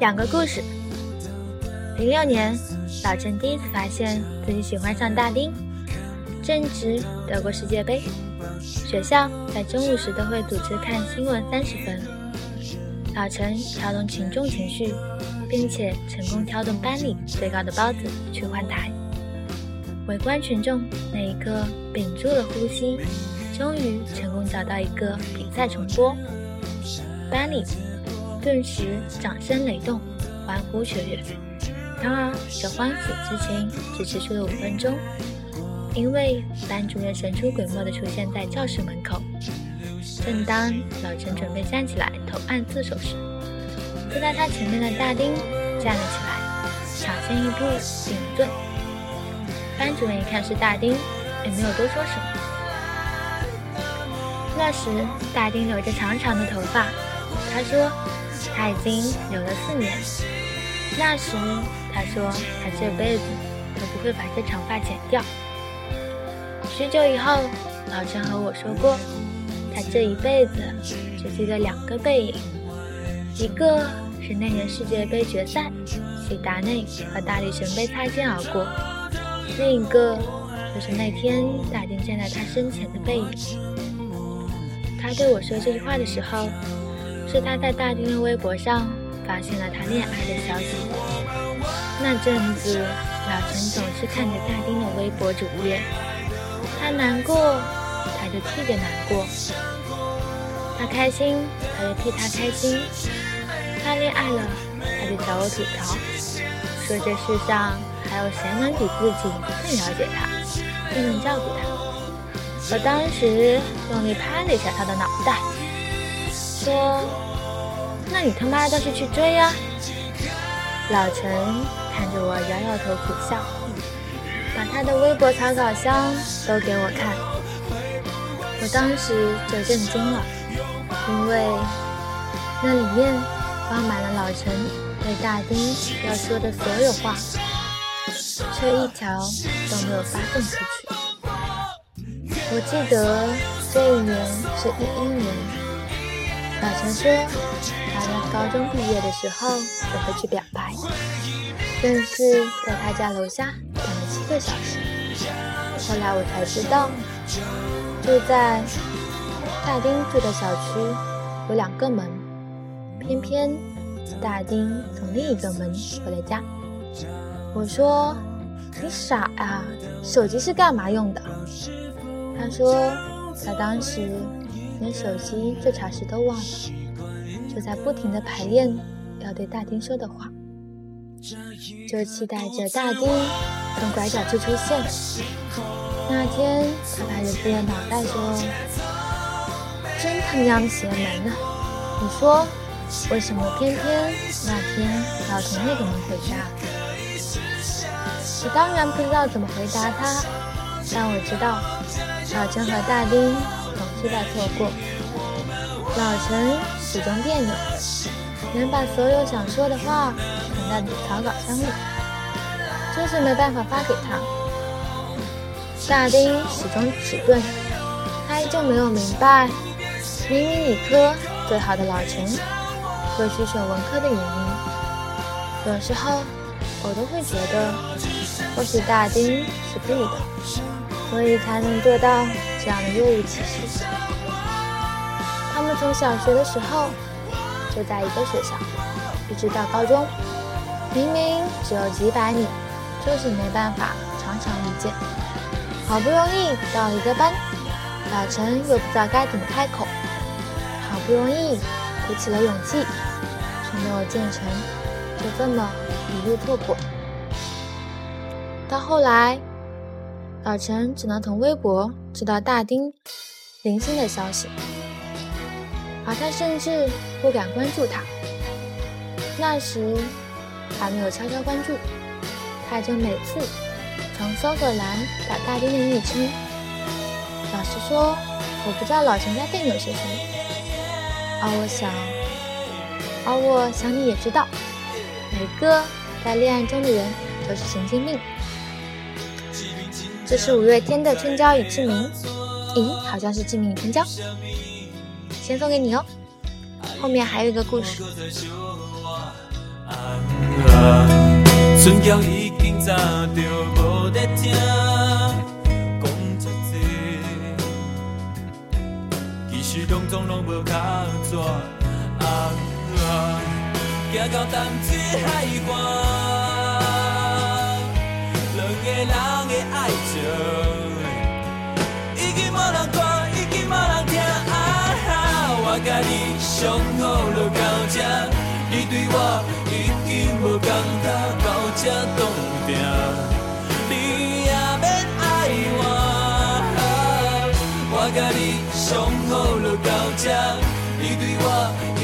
两个故事。零六年，老陈第一次发现自己喜欢上大丁。正值德国世界杯，学校在中午时都会组织看新闻三十分。老陈调动群众情绪，并且成功挑动班里最高的包子去换台。围观群众那一刻屏住了呼吸，终于成功找到一个比赛重播。班里。顿时掌声雷动，欢呼雀跃。然而，这欢喜之情只持续了五分钟，因为班主任神出鬼没地出现在教室门口。正当老陈准备站起来投案自首时，坐在他前面的大丁站了起来，抢先一步顶罪。班主任一看是大丁，也没有多说什么。那时，大丁留着长长的头发，他说。他已经留了四年。那时他说他这辈子都不会把这长发剪掉。许久以后，老陈和我说过，他这一辈子只记得两个背影，一个是那年世界杯决赛，齐达内和大力神杯擦肩而过；另一个就是那天大丁站在他身前的背影。他对我说这句话的时候。是他在大丁的微博上发现了他恋爱的消息。那阵子，老陈总是看着大丁的微博主页，他难过，他就替着难过；他开心，他就替他开心；他恋爱了，他就找我吐槽，说这世上还有谁能比自己更了解他，更能照顾他。我当时用力拍了一下他的脑袋，说。那你他妈倒是去追呀！老陈看着我摇摇头苦笑，把他的微博草稿箱都给我看。我当时就震惊了，因为那里面装满了老陈对大丁要说的所有话，却一条都没有发送出去。我记得这一年是一一年，老陈说。他高中毕业的时候就会去表白，但是在他家楼下等了七个小时。后来我才知道，住在大丁住的小区有两个门，偏偏大丁从另一个门回了家。我说：“你傻呀，手机是干嘛用的？”他说：“他当时连手机这茬事都忘了。”就在不停的排练要对大丁说的话，就期待着大丁从拐角处出现。那天他拍着自己的脑袋说：“真他娘邪门啊！你说为什么偏偏那天要从那个门回家？”我当然不知道怎么回答他，但我知道老陈和大丁总是在错过。老陈。始终别扭，能把所有想说的话藏在草稿箱里，就是没办法发给他。大丁始终迟钝，他依旧没有明白，明明理科最好的老陈，会去选文科的原因。有时候我都会觉得，或许大丁是故意的，所以才能做到这样的若无其事。他们从小学的时候就在一个学校，一直到高中，明明只有几百米，就是没办法常常遇见。好不容易到一个班，老陈又不知道该怎么开口，好不容易鼓起了勇气，有建成，就这么一路错过。到后来，老陈只能从微博知道大丁零星的消息。而他甚至不敢关注他。那时还没有悄悄关注，他就每次从搜索栏打大丁的昵称。老实说，我不知道老陈家店有些什么。而我想，而我想你也知道，每个在恋爱中的人都是神经病。这是五月天的《春娇与志明》，咦，好像是志明与春娇，先送给你哦。后面还有一个故事。春娇已经早就无在听，讲这多，其实拢总拢无较纸。行到淡水海岸，两个人的爱情，已经无人看，已经无人听。啊，我甲你相好就到这，你对我已经无感觉，到这冻定，你也免爱我。我甲你相好就到这。你对我已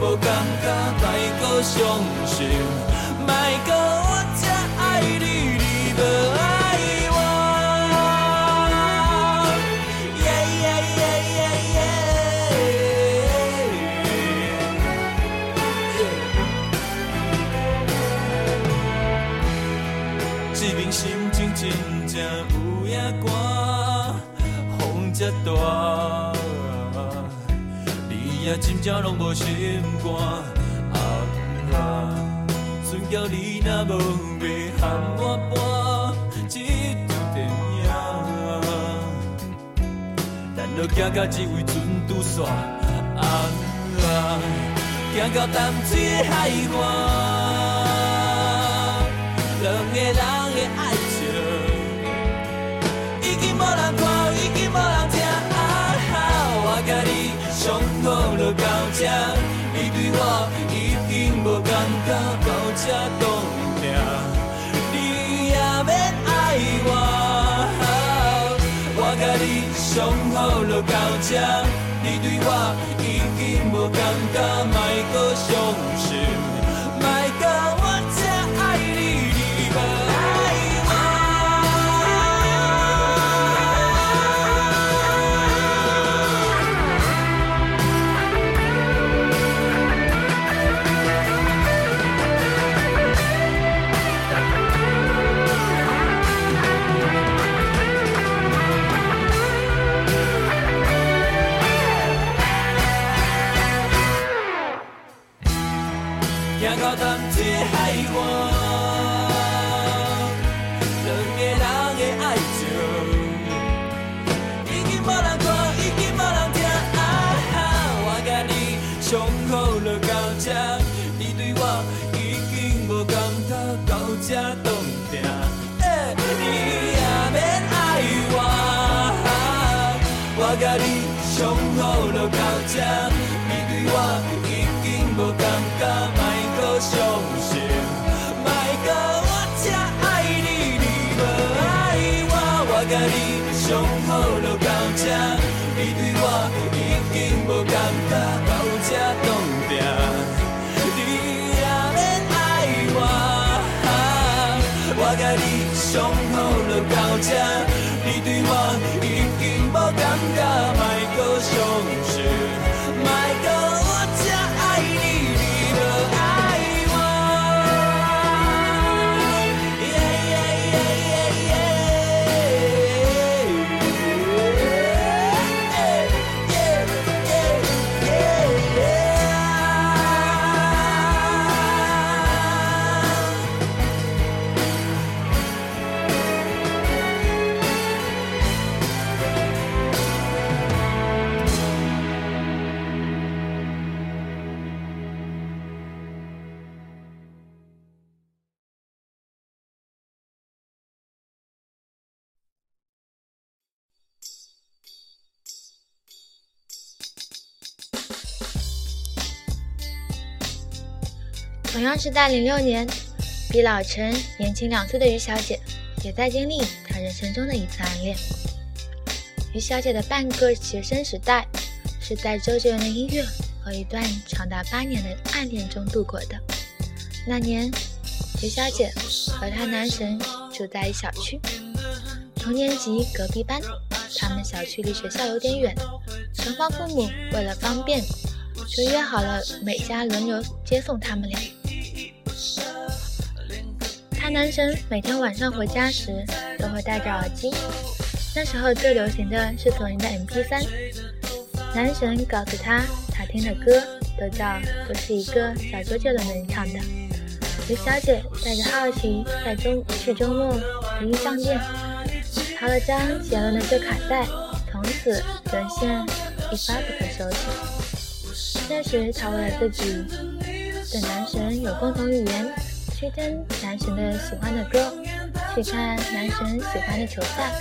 无感觉，太过伤心，正拢无心肝，啊！船叫你若无要喊我搬一场电影，咱著行到只位船拄煞，啊！行到淡水的海岸，到这，你对我已经无感觉，到这冻定，你也免爱我。我甲你相好就到这，你对我已经无感觉，莫搁伤心，到这，你对我已经无感觉，莫搁伤心，莫搁我这爱你，你无爱我。我甲你相好就到这，你对我已经无感觉，到这冻定，你也免爱我。我甲你相好就到这，同样是在零六年，比老陈年轻两岁的于小姐，也在经历她人生中的一次暗恋。于小姐的半个学生时代，是在周杰伦的音乐和一段长达八年的暗恋中度过的。那年，于小姐和她男神住在一小区，同年级隔壁班。他们小区离学校有点远，双方父母为了方便，就约好了每家轮流接送他们俩。他男神每天晚上回家时都会戴着耳机，那时候最流行的是索尼的 MP3。男神告诉他，他听的歌都叫都是一个小周杰伦的人唱的。刘小姐带着好奇，在周去周末的音商店淘了张杰伦的旧卡带，从此沦陷一发不可收拾。那时，她为了自己对男神有共同语言，去听男神的喜欢的歌，去看男神喜欢的球赛。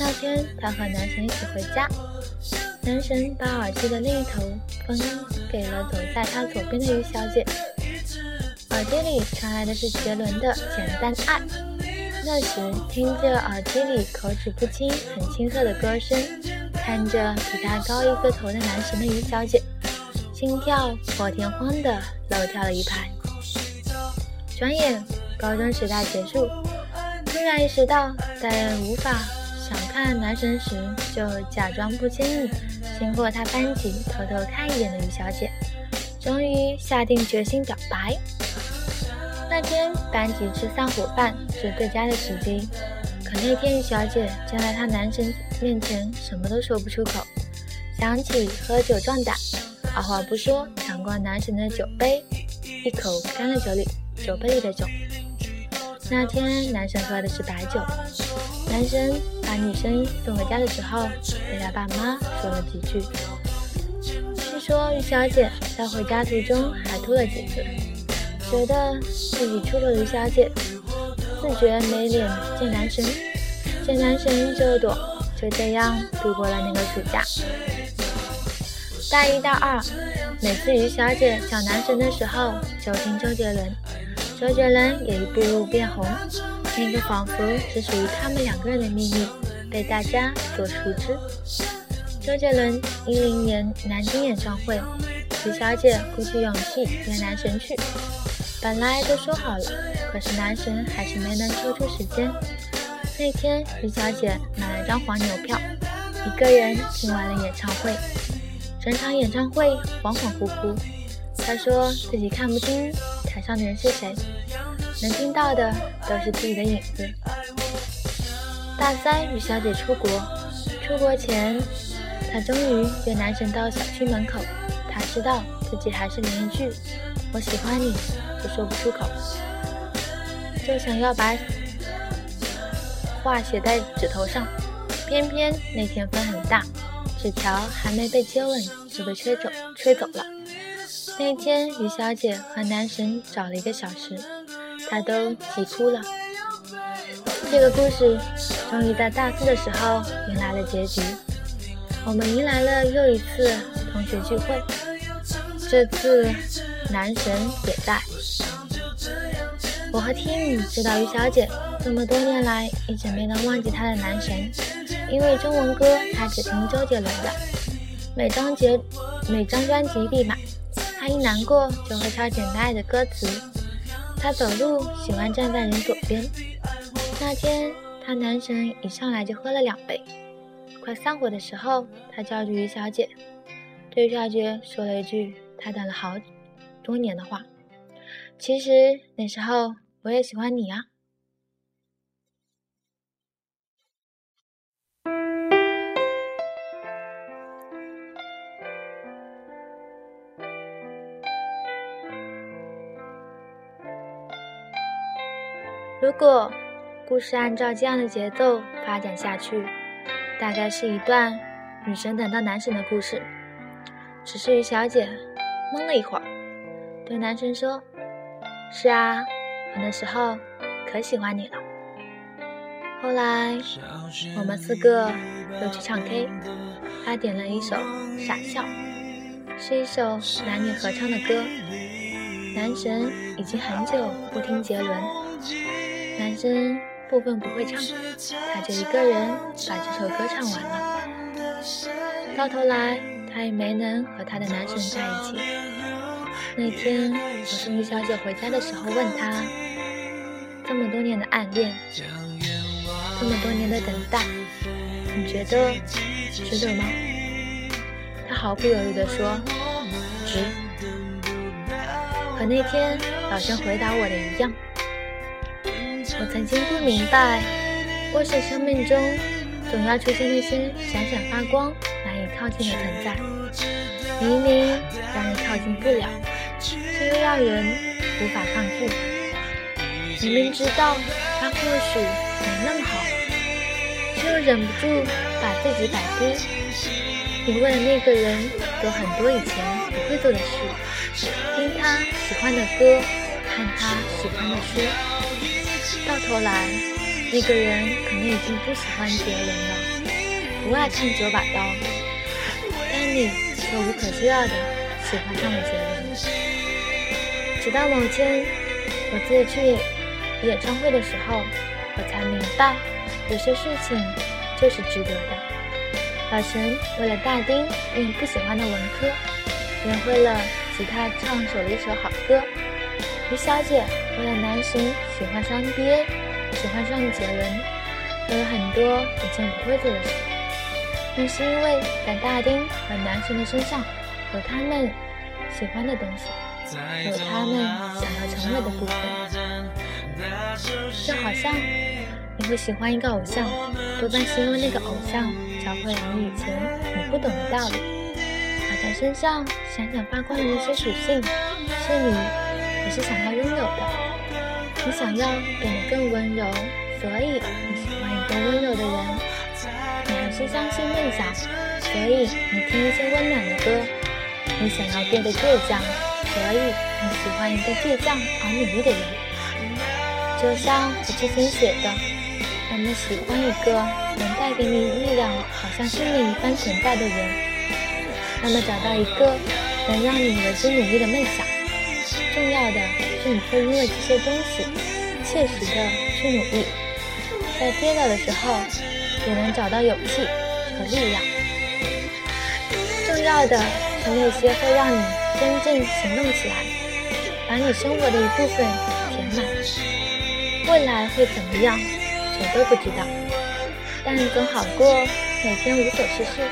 那天，她和男神一起回家。男神把耳机的另一头分给了走在他左边的于小姐，耳机里传来的是杰伦的《简单爱》。那时听着耳机里口齿不清、很青涩的歌声，看着比他高一个头的男神的于小姐，心跳破天荒的漏跳了一拍。转眼高中时代结束，突然意识到在无法想看男神时，就假装不经意。经过他班级偷偷看一眼的于小姐，终于下定决心表白。那天班级吃散伙饭是最佳的时机，可那天于小姐站在她男神面前，什么都说不出口，想起喝酒壮胆，二话不说抢过男神的酒杯，一口干了酒里酒杯里的酒。那天男神喝的是白酒，男神把女生送回家的时候，对他爸妈说了几句。据说于小姐在回家途中还吐了几次，觉得自己出了于小姐，自觉没脸见男神，见男神就躲，就这样度过了那个暑假。大一、大二，每次于小姐想男神的时候，就听周杰伦。周杰伦也一步步变红，那个仿佛只属于他们两个人的秘密被大家所熟知。周杰伦一零年南京演唱会，徐小姐鼓起勇气约男神去，本来都说好了，可是男神还是没能抽出时间。那天，徐小姐买了张黄牛票，一个人听完了演唱会，整场演唱会恍恍惚惚。她说自己看不清。台上的人是谁？能听到的都是自己的影子。大三，与小姐出国，出国前，她终于约男神到小区门口。她知道自己还是连一句“我喜欢你”都说不出口，就想要把话写在纸头上。偏偏那天风很大，纸条还没被接吻就被吹走，吹走了。那天，于小姐和男神找了一个小时，她都急哭了。这个故事终于在大四的时候迎来了结局。我们迎来了又一次同学聚会，这次男神也在。我和 Tim 知道于小姐这么多年来一直没能忘记她的男神，因为中文歌她只听周杰伦的，每张节每张专辑必买。他一难过就会抄《简单爱》的歌词。他走路喜欢站在人左边。那天他男神一上来就喝了两杯。快散伙的时候，他叫住于小姐，对于小姐说了一句他等了好多年的话：“其实那时候我也喜欢你啊。”如果故事按照这样的节奏发展下去，大概是一段女神等到男神的故事。只是于小姐懵了一会儿，对男神说：“是啊，我那时候可喜欢你了。”后来我们四个又去唱 K，他点了一首《傻笑》，是一首男女合唱的歌。男神已经很久不听杰伦。男生部分不会唱，他就一个人把这首歌唱完了。到头来，他也没能和他的男神在一起。那天我送于小姐回家的时候，问她：这么多年的暗恋，这么多年的等待，你觉得值得吗？他毫不犹豫地说：值。和那天老生回答我的一样。我曾经不明白，为什么生命中总要出现那些闪闪发光、难以靠近的存在。明明让人靠近不了，却又让人无法抗拒。明明知道他或许没那么好，却又忍不住把自己摆低。你为了那个人做很多以前不会做的事，听他喜欢的歌，看他喜欢的书，到头来，那个人可能已经不喜欢别人了，不爱看九把刀，但你却无可救药的喜欢上了杰伦。直到某天，我自己去演唱会的时候，我才明白，有些事情就是值得的。老陈为了大丁用不喜欢的文科，也会了吉他唱首了一首好歌。于小姐为了男神喜欢上 NBA，喜欢上杰伦，做了很多以前不会做的事。那是因为在大丁和男神的身上有他们喜欢的东西，有他们想要成为的部分。就好像你会喜欢一个偶像，多半是因为那个偶像。教会了你以前你不懂的道理，他在身上闪闪发光的那些属性，是你你是想要拥有的。你想要变得更温柔，所以你喜欢一个温柔的人。你还是相信梦想，所以你听一些温暖的歌。你想要变得倔强，所以你喜欢一个倔强而努力的人。就像我之前写的。我们喜欢一个能带给你力量，好像生命一般存在的人。那么找到一个能让你为之努力的梦想。重要的是你会因为这些东西切实的去努力，在跌倒的时候也能找到勇气和力量。重要的是那些会让你真正行动起来，把你生活的一部分填满。未来会怎么样？谁都不知道，但总好过每天无所事事。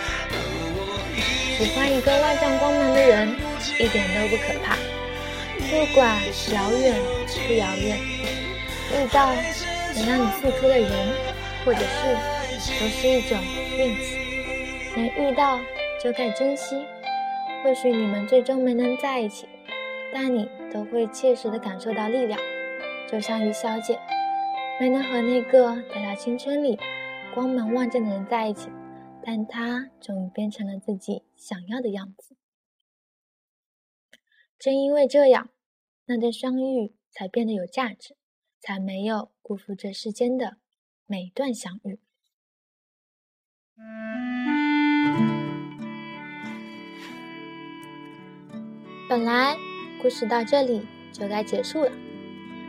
喜欢一个万丈光芒的人，一点都不可怕。不管遥远不遥远，遇到能让你付出的人或者事，都是一种运气。能遇到就该珍惜。或许你们最终没能在一起，但你都会切实的感受到力量，就像于小姐。没能和那个在她青春里光芒万丈的人在一起，但他终于变成了自己想要的样子。正因为这样，那段相遇才变得有价值，才没有辜负这世间的每一段相遇。本来故事到这里就该结束了，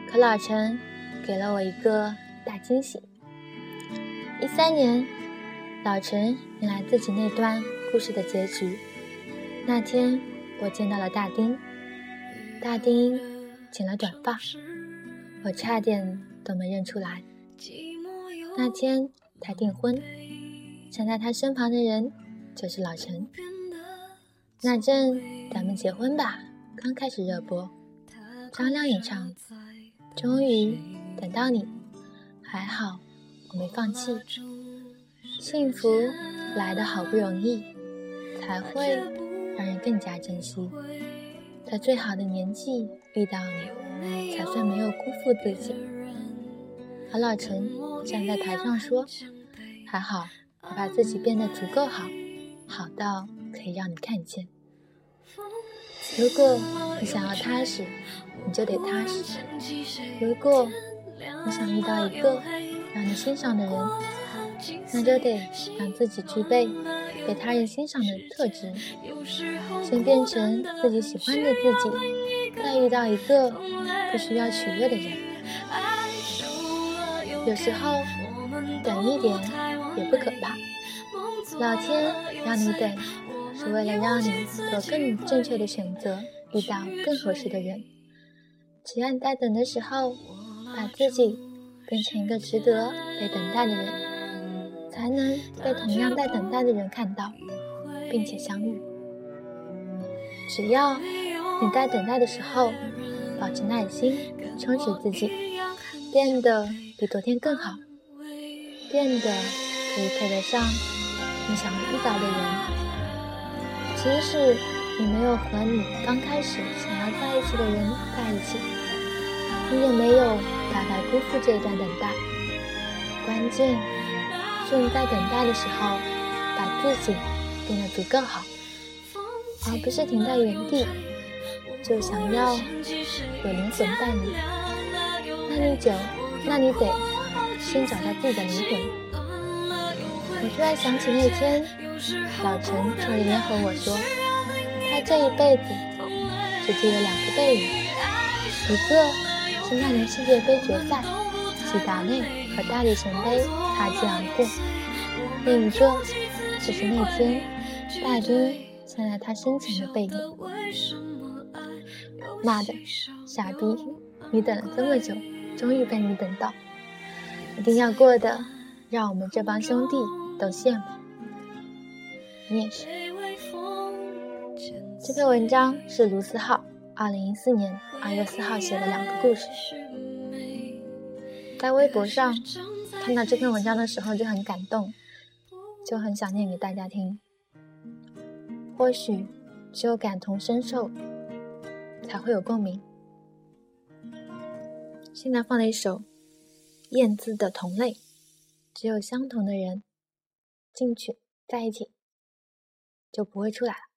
可老陈。给了我一个大惊喜。一三年，老陈迎来自己那段故事的结局。那天，我见到了大丁。大丁剪了短发，我差点都没认出来。那天他订婚，站在他身旁的人就是老陈。那阵咱们结婚吧刚开始热播，张靓颖唱，终于。等到你，还好，我没放弃。幸福来的好不容易，才会让人更加珍惜。在最好的年纪遇到你，才算没有辜负自己。而老陈站在台上说：“还好，我把自己变得足够好，好到可以让你看见。如果你想要踏实，你就得踏实。如果……”你想遇到一个让你欣赏的人，那就得让自己具备被他人欣赏的特质，先变成自己喜欢的自己，再遇到一个不需要取悦的人。有时候等一点也不可怕，老天让你等，是为了让你做更正确的选择，遇到更合适的人。只要你在等的时候。把自己变成一个值得被等待的人，才能被同样在等待的人看到，并且相遇。只要你在等待的时候，保持耐心，充实自己，变得比昨天更好，变得可以配得上你想遇到的人。即使你没有和你刚开始想要在一起的人在一起，你也没有白白辜负这一段等待。关键是在等待的时候，把自己变得足够好，而不是停在原地。就想要有灵魂伴侣，那你就，那你得先找到自己的灵魂。我突然想起那天，老陈冲里面和我说，他这一辈子只记得两个背影，一个是那年世界杯决赛，齐达内和大力神杯擦肩而过，另一个就是那天大丁站在他身前的背影。妈的，傻逼！你等了这么久，终于被你等到，一定要过得让我们这帮兄弟都羡慕。你也是。这篇文章是卢思浩二零一四年二月四号写的两个故事。在微博上看到这篇文章的时候就很感动，就很想念给大家听。或许只有感同身受。才会有共鸣。现在放了一首燕姿的《同类》，只有相同的人进去在一起，就不会出来了。